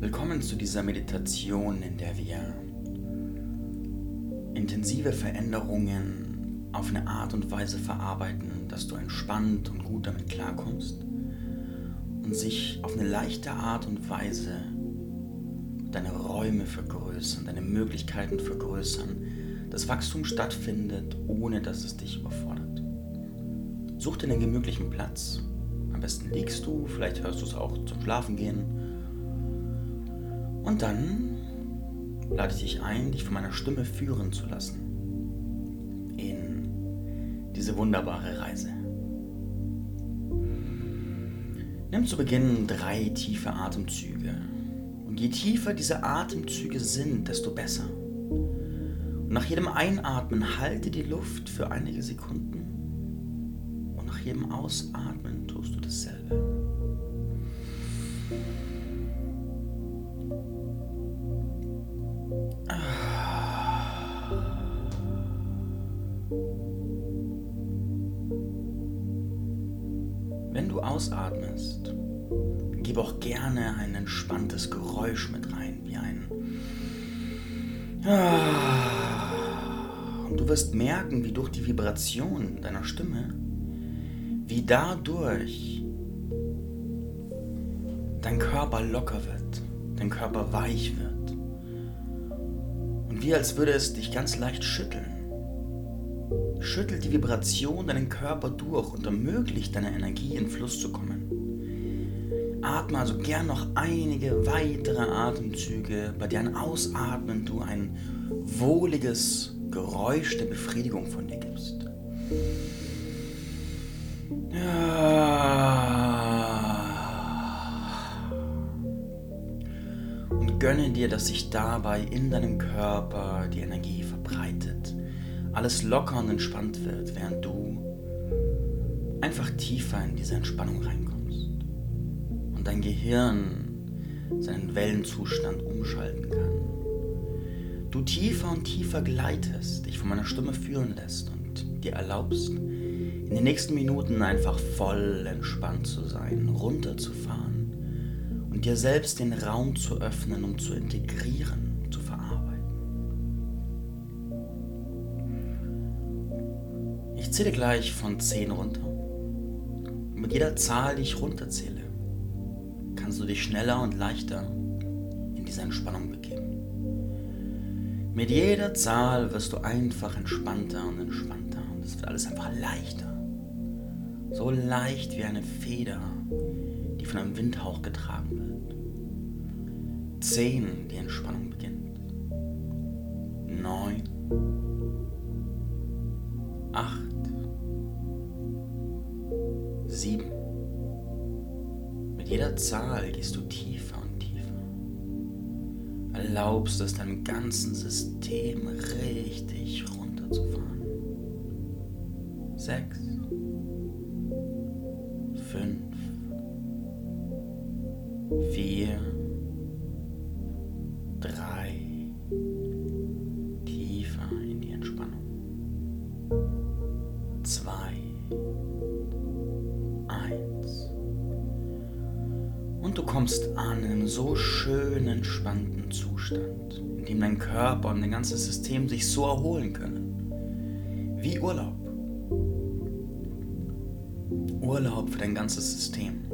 Willkommen zu dieser Meditation, in der wir intensive Veränderungen auf eine Art und Weise verarbeiten, dass du entspannt und gut damit klarkommst und sich auf eine leichte Art und Weise deine Räume vergrößern, deine Möglichkeiten vergrößern, das Wachstum stattfindet, ohne dass es dich überfordert. Such dir einen gemütlichen Platz. Am besten liegst du, vielleicht hörst du es auch zum Schlafen gehen. Und dann lade ich dich ein, dich von meiner Stimme führen zu lassen in diese wunderbare Reise. Nimm zu Beginn drei tiefe Atemzüge. Und je tiefer diese Atemzüge sind, desto besser. Und nach jedem Einatmen halte die Luft für einige Sekunden. Jedem Ausatmen tust du dasselbe. Wenn du ausatmest, gib auch gerne ein entspanntes Geräusch mit rein, wie ein und du wirst merken, wie durch die Vibration deiner Stimme, wie dadurch dein Körper locker wird, dein Körper weich wird. Und wie als würde es dich ganz leicht schütteln. Schüttelt die Vibration deinen Körper durch und ermöglicht deiner Energie in Fluss zu kommen. Atme also gern noch einige weitere Atemzüge, bei deren Ausatmen du ein wohliges Geräusch der Befriedigung von dir gibst. Und gönne dir, dass sich dabei in deinem Körper die Energie verbreitet, alles locker und entspannt wird, während du einfach tiefer in diese Entspannung reinkommst und dein Gehirn seinen Wellenzustand umschalten kann. Du tiefer und tiefer gleitest, dich von meiner Stimme führen lässt und dir erlaubst, in den nächsten Minuten einfach voll entspannt zu sein, runterzufahren und dir selbst den Raum zu öffnen, um zu integrieren, zu verarbeiten. Ich zähle gleich von 10 runter. Mit jeder Zahl, die ich runterzähle, kannst du dich schneller und leichter in diese Entspannung begeben. Mit jeder Zahl wirst du einfach entspannter und entspannter und es wird alles einfach leichter. So leicht wie eine Feder, die von einem Windhauch getragen wird. Zehn, die Entspannung beginnt. Neun. Acht. Sieben jeder Zahl gehst du tiefer und tiefer. Erlaubst es deinem ganzen System richtig runterzufahren. Sechs. Vier. Drei. Tiefer in die Entspannung. Zwei. Und du kommst an in einem so schön entspannten Zustand, in dem dein Körper und dein ganzes System sich so erholen können. Wie Urlaub. Urlaub für dein ganzes System.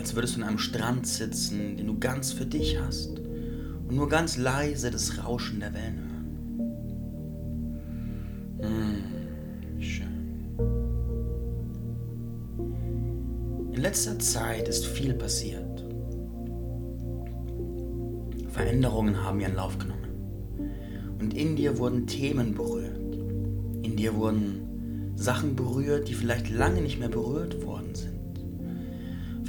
Als würdest du in einem Strand sitzen, den du ganz für dich hast und nur ganz leise das Rauschen der Wellen hören. Mmh, schön. In letzter Zeit ist viel passiert. Veränderungen haben ihren Lauf genommen. Und in dir wurden Themen berührt. In dir wurden Sachen berührt, die vielleicht lange nicht mehr berührt worden sind.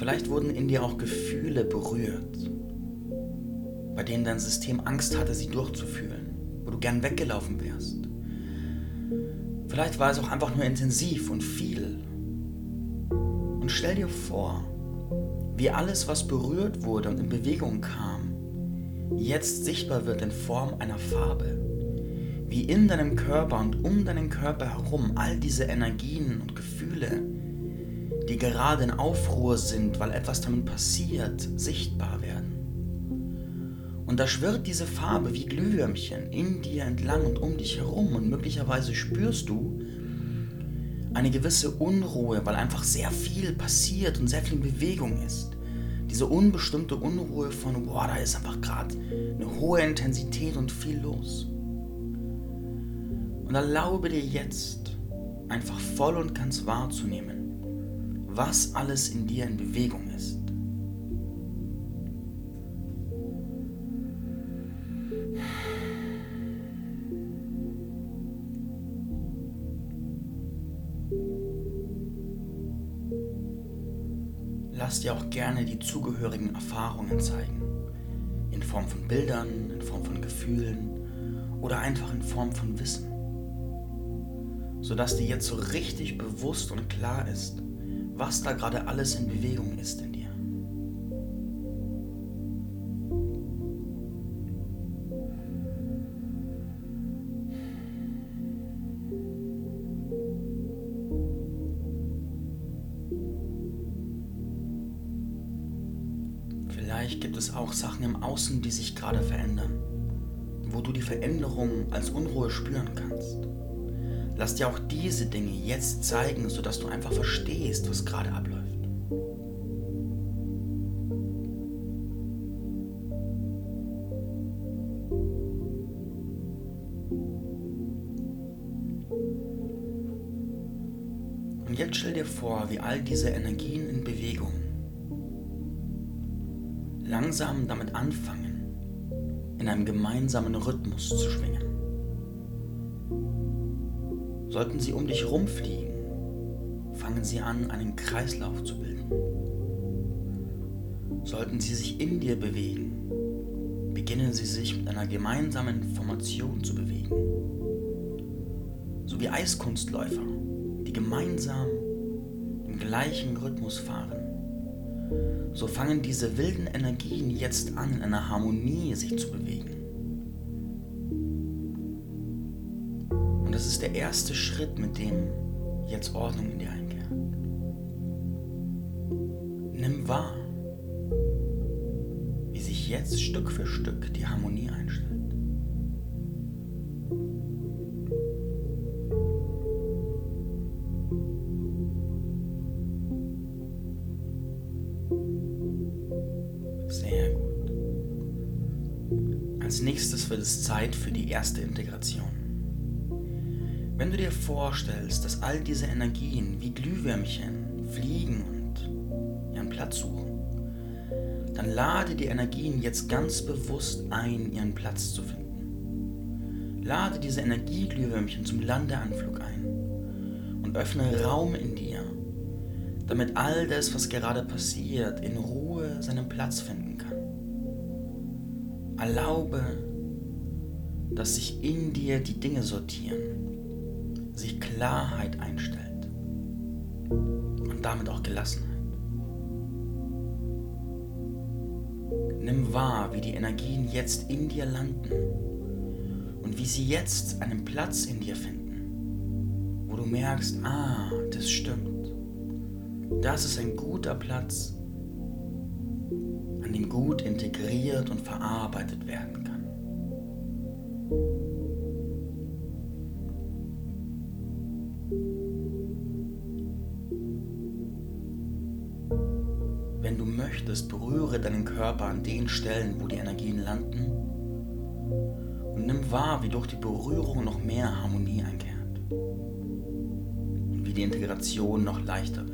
Vielleicht wurden in dir auch Gefühle berührt, bei denen dein System Angst hatte, sie durchzufühlen, wo du gern weggelaufen wärst. Vielleicht war es auch einfach nur intensiv und viel und stell dir vor, wie alles, was berührt wurde und in Bewegung kam, jetzt sichtbar wird in Form einer Farbe. wie in deinem Körper und um deinen Körper herum all diese Energien und Gefühle, die gerade in Aufruhr sind, weil etwas damit passiert, sichtbar werden. Und da schwirrt diese Farbe wie Glühwürmchen in dir entlang und um dich herum und möglicherweise spürst du eine gewisse Unruhe, weil einfach sehr viel passiert und sehr viel Bewegung ist. Diese unbestimmte Unruhe von, boah, da ist einfach gerade eine hohe Intensität und viel los. Und erlaube dir jetzt einfach voll und ganz wahrzunehmen, was alles in dir in Bewegung ist. Lass dir auch gerne die zugehörigen Erfahrungen zeigen. In Form von Bildern, in Form von Gefühlen oder einfach in Form von Wissen sodass dir jetzt so richtig bewusst und klar ist, was da gerade alles in Bewegung ist in dir. Vielleicht gibt es auch Sachen im Außen, die sich gerade verändern, wo du die Veränderung als Unruhe spüren kannst. Lass dir auch diese Dinge jetzt zeigen, sodass du einfach verstehst, was gerade abläuft. Und jetzt stell dir vor, wie all diese Energien in Bewegung langsam damit anfangen, in einem gemeinsamen Rhythmus zu schwingen. Sollten sie um dich rumfliegen, fangen sie an, einen Kreislauf zu bilden. Sollten sie sich in dir bewegen, beginnen sie sich mit einer gemeinsamen Formation zu bewegen. So wie Eiskunstläufer, die gemeinsam im gleichen Rhythmus fahren. So fangen diese wilden Energien jetzt an, in einer Harmonie sich zu bewegen. Das ist der erste Schritt, mit dem jetzt Ordnung in dir einkehrt. Nimm wahr, wie sich jetzt Stück für Stück die Harmonie einstellt. Sehr gut. Als nächstes wird es Zeit für die erste Integration. Wenn du dir vorstellst, dass all diese Energien wie Glühwürmchen fliegen und ihren Platz suchen, dann lade die Energien jetzt ganz bewusst ein, ihren Platz zu finden. Lade diese Energieglühwürmchen zum Landeanflug ein und öffne Raum in dir, damit all das, was gerade passiert, in Ruhe seinen Platz finden kann. Erlaube, dass sich in dir die Dinge sortieren sich Klarheit einstellt und damit auch Gelassenheit. Nimm wahr, wie die Energien jetzt in dir landen und wie sie jetzt einen Platz in dir finden, wo du merkst, ah, das stimmt. Das ist ein guter Platz, an dem gut integriert und verarbeitet werden kann. Du möchtest, berühre deinen Körper an den Stellen, wo die Energien landen. Und nimm wahr, wie durch die Berührung noch mehr Harmonie einkehrt. Und wie die Integration noch leichter wird,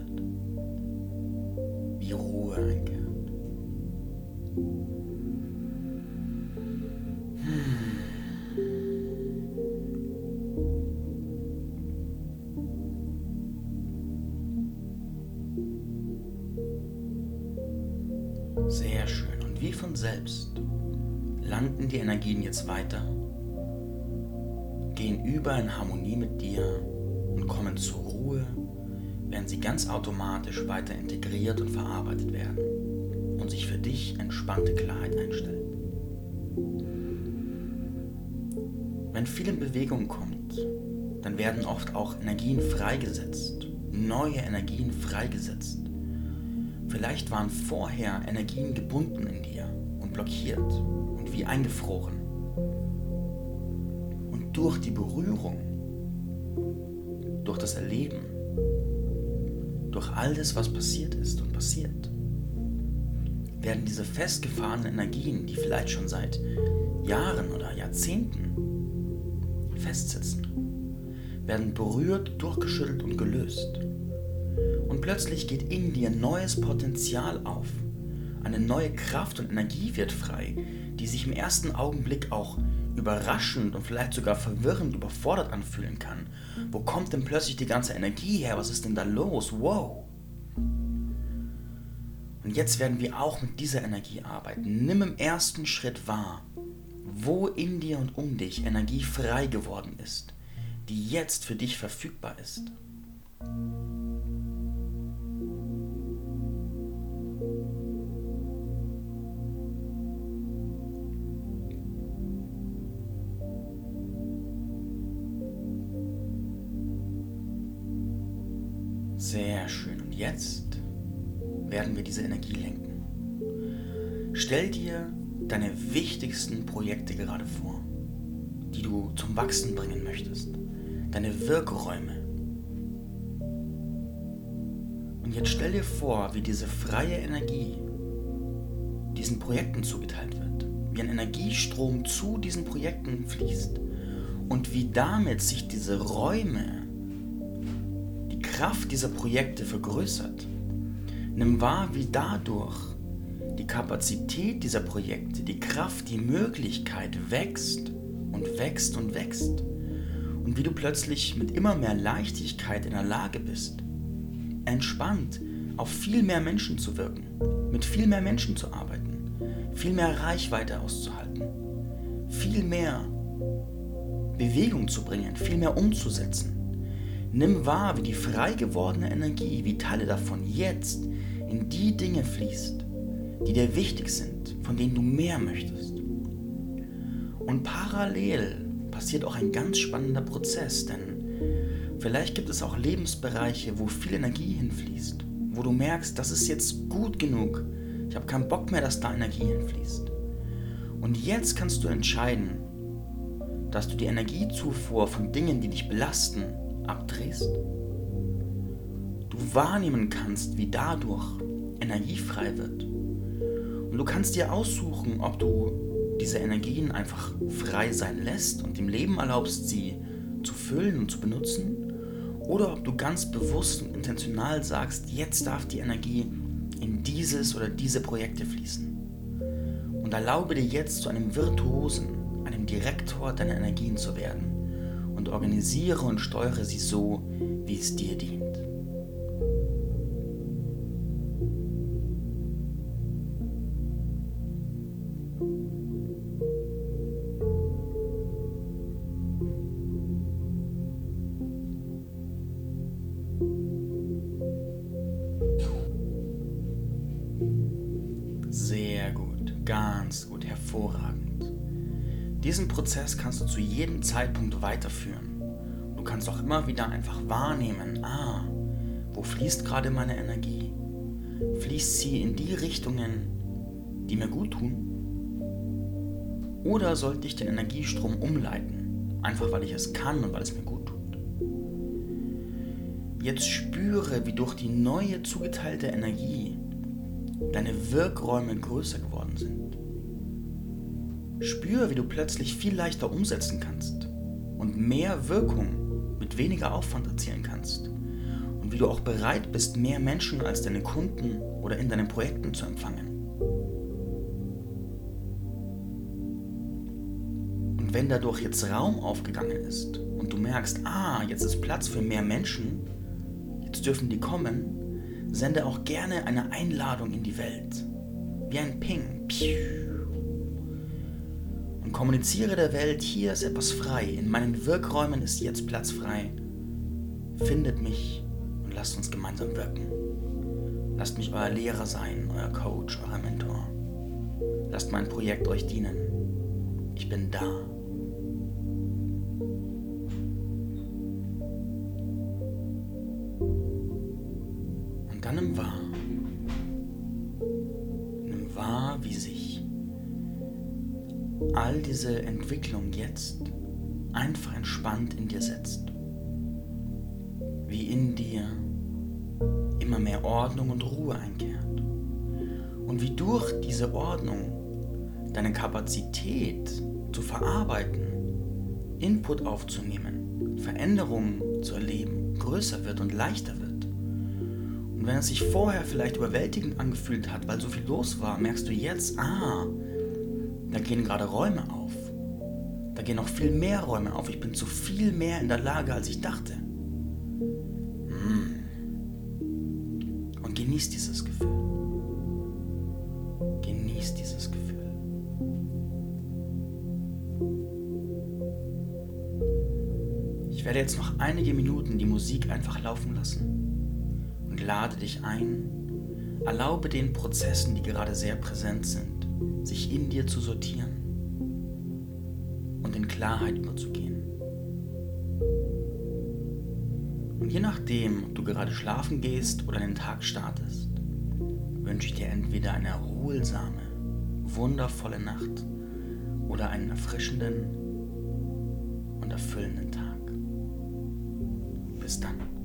Sehr schön. Und wie von selbst landen die Energien jetzt weiter, gehen über in Harmonie mit dir und kommen zur Ruhe, während sie ganz automatisch weiter integriert und verarbeitet werden und sich für dich entspannte Klarheit einstellt. Wenn viel in Bewegung kommt, dann werden oft auch Energien freigesetzt, neue Energien freigesetzt. Vielleicht waren vorher Energien gebunden in dir und blockiert und wie eingefroren. Und durch die Berührung, durch das Erleben, durch all das, was passiert ist und passiert, werden diese festgefahrenen Energien, die vielleicht schon seit Jahren oder Jahrzehnten festsitzen, werden berührt, durchgeschüttelt und gelöst. Und plötzlich geht in dir neues Potenzial auf. Eine neue Kraft und Energie wird frei, die sich im ersten Augenblick auch überraschend und vielleicht sogar verwirrend überfordert anfühlen kann. Wo kommt denn plötzlich die ganze Energie her? Was ist denn da los? Wow! Und jetzt werden wir auch mit dieser Energie arbeiten. Nimm im ersten Schritt wahr, wo in dir und um dich Energie frei geworden ist, die jetzt für dich verfügbar ist. Sehr schön. Und jetzt werden wir diese Energie lenken. Stell dir deine wichtigsten Projekte gerade vor, die du zum Wachsen bringen möchtest. Deine Wirkräume. Und jetzt stell dir vor, wie diese freie Energie diesen Projekten zugeteilt wird. Wie ein Energiestrom zu diesen Projekten fließt. Und wie damit sich diese Räume, Kraft dieser Projekte vergrößert. Nimm wahr, wie dadurch die Kapazität dieser Projekte, die Kraft, die Möglichkeit wächst und wächst und wächst. Und wie du plötzlich mit immer mehr Leichtigkeit in der Lage bist, entspannt auf viel mehr Menschen zu wirken, mit viel mehr Menschen zu arbeiten, viel mehr Reichweite auszuhalten, viel mehr Bewegung zu bringen, viel mehr umzusetzen. Nimm wahr, wie die frei gewordene Energie, wie Teile davon jetzt in die Dinge fließt, die dir wichtig sind, von denen du mehr möchtest. Und parallel passiert auch ein ganz spannender Prozess, denn vielleicht gibt es auch Lebensbereiche, wo viel Energie hinfließt, wo du merkst, das ist jetzt gut genug, ich habe keinen Bock mehr, dass da Energie hinfließt. Und jetzt kannst du entscheiden, dass du die Energiezufuhr von Dingen, die dich belasten, abdrehst du wahrnehmen kannst, wie dadurch Energie frei wird. Und du kannst dir aussuchen, ob du diese Energien einfach frei sein lässt und dem Leben erlaubst, sie zu füllen und zu benutzen, oder ob du ganz bewusst und intentional sagst, jetzt darf die Energie in dieses oder diese Projekte fließen. Und erlaube dir jetzt zu einem Virtuosen, einem Direktor deiner Energien zu werden und organisiere und steuere sie so, wie es dir dient. Diesen Prozess kannst du zu jedem Zeitpunkt weiterführen. Du kannst auch immer wieder einfach wahrnehmen, ah, wo fließt gerade meine Energie? Fließt sie in die Richtungen, die mir gut tun? Oder sollte ich den Energiestrom umleiten, einfach weil ich es kann und weil es mir gut tut? Jetzt spüre, wie durch die neue zugeteilte Energie deine Wirkräume größer. Spür, wie du plötzlich viel leichter umsetzen kannst und mehr Wirkung mit weniger Aufwand erzielen kannst. Und wie du auch bereit bist, mehr Menschen als deine Kunden oder in deinen Projekten zu empfangen. Und wenn dadurch jetzt Raum aufgegangen ist und du merkst, ah, jetzt ist Platz für mehr Menschen, jetzt dürfen die kommen, Sende auch gerne eine Einladung in die Welt. Wie ein Ping. Und kommuniziere der Welt, hier ist etwas frei. In meinen Wirkräumen ist jetzt Platz frei. Findet mich und lasst uns gemeinsam wirken. Lasst mich euer Lehrer sein, euer Coach, euer Mentor. Lasst mein Projekt euch dienen. Ich bin da. Diese Entwicklung jetzt einfach entspannt in dir setzt. Wie in dir immer mehr Ordnung und Ruhe einkehrt. Und wie durch diese Ordnung deine Kapazität zu verarbeiten, Input aufzunehmen, Veränderungen zu erleben, größer wird und leichter wird. Und wenn es sich vorher vielleicht überwältigend angefühlt hat, weil so viel los war, merkst du jetzt, ah, da gehen gerade Räume auf. Da gehen noch viel mehr Räume auf. Ich bin zu viel mehr in der Lage, als ich dachte. Hm. Und genieß dieses Gefühl. Genieß dieses Gefühl. Ich werde jetzt noch einige Minuten die Musik einfach laufen lassen und lade dich ein, erlaube den Prozessen, die gerade sehr präsent sind, sich in dir zu sortieren und in Klarheit überzugehen. Und je nachdem, ob du gerade schlafen gehst oder den Tag startest, wünsche ich dir entweder eine erholsame, wundervolle Nacht oder einen erfrischenden und erfüllenden Tag. Bis dann.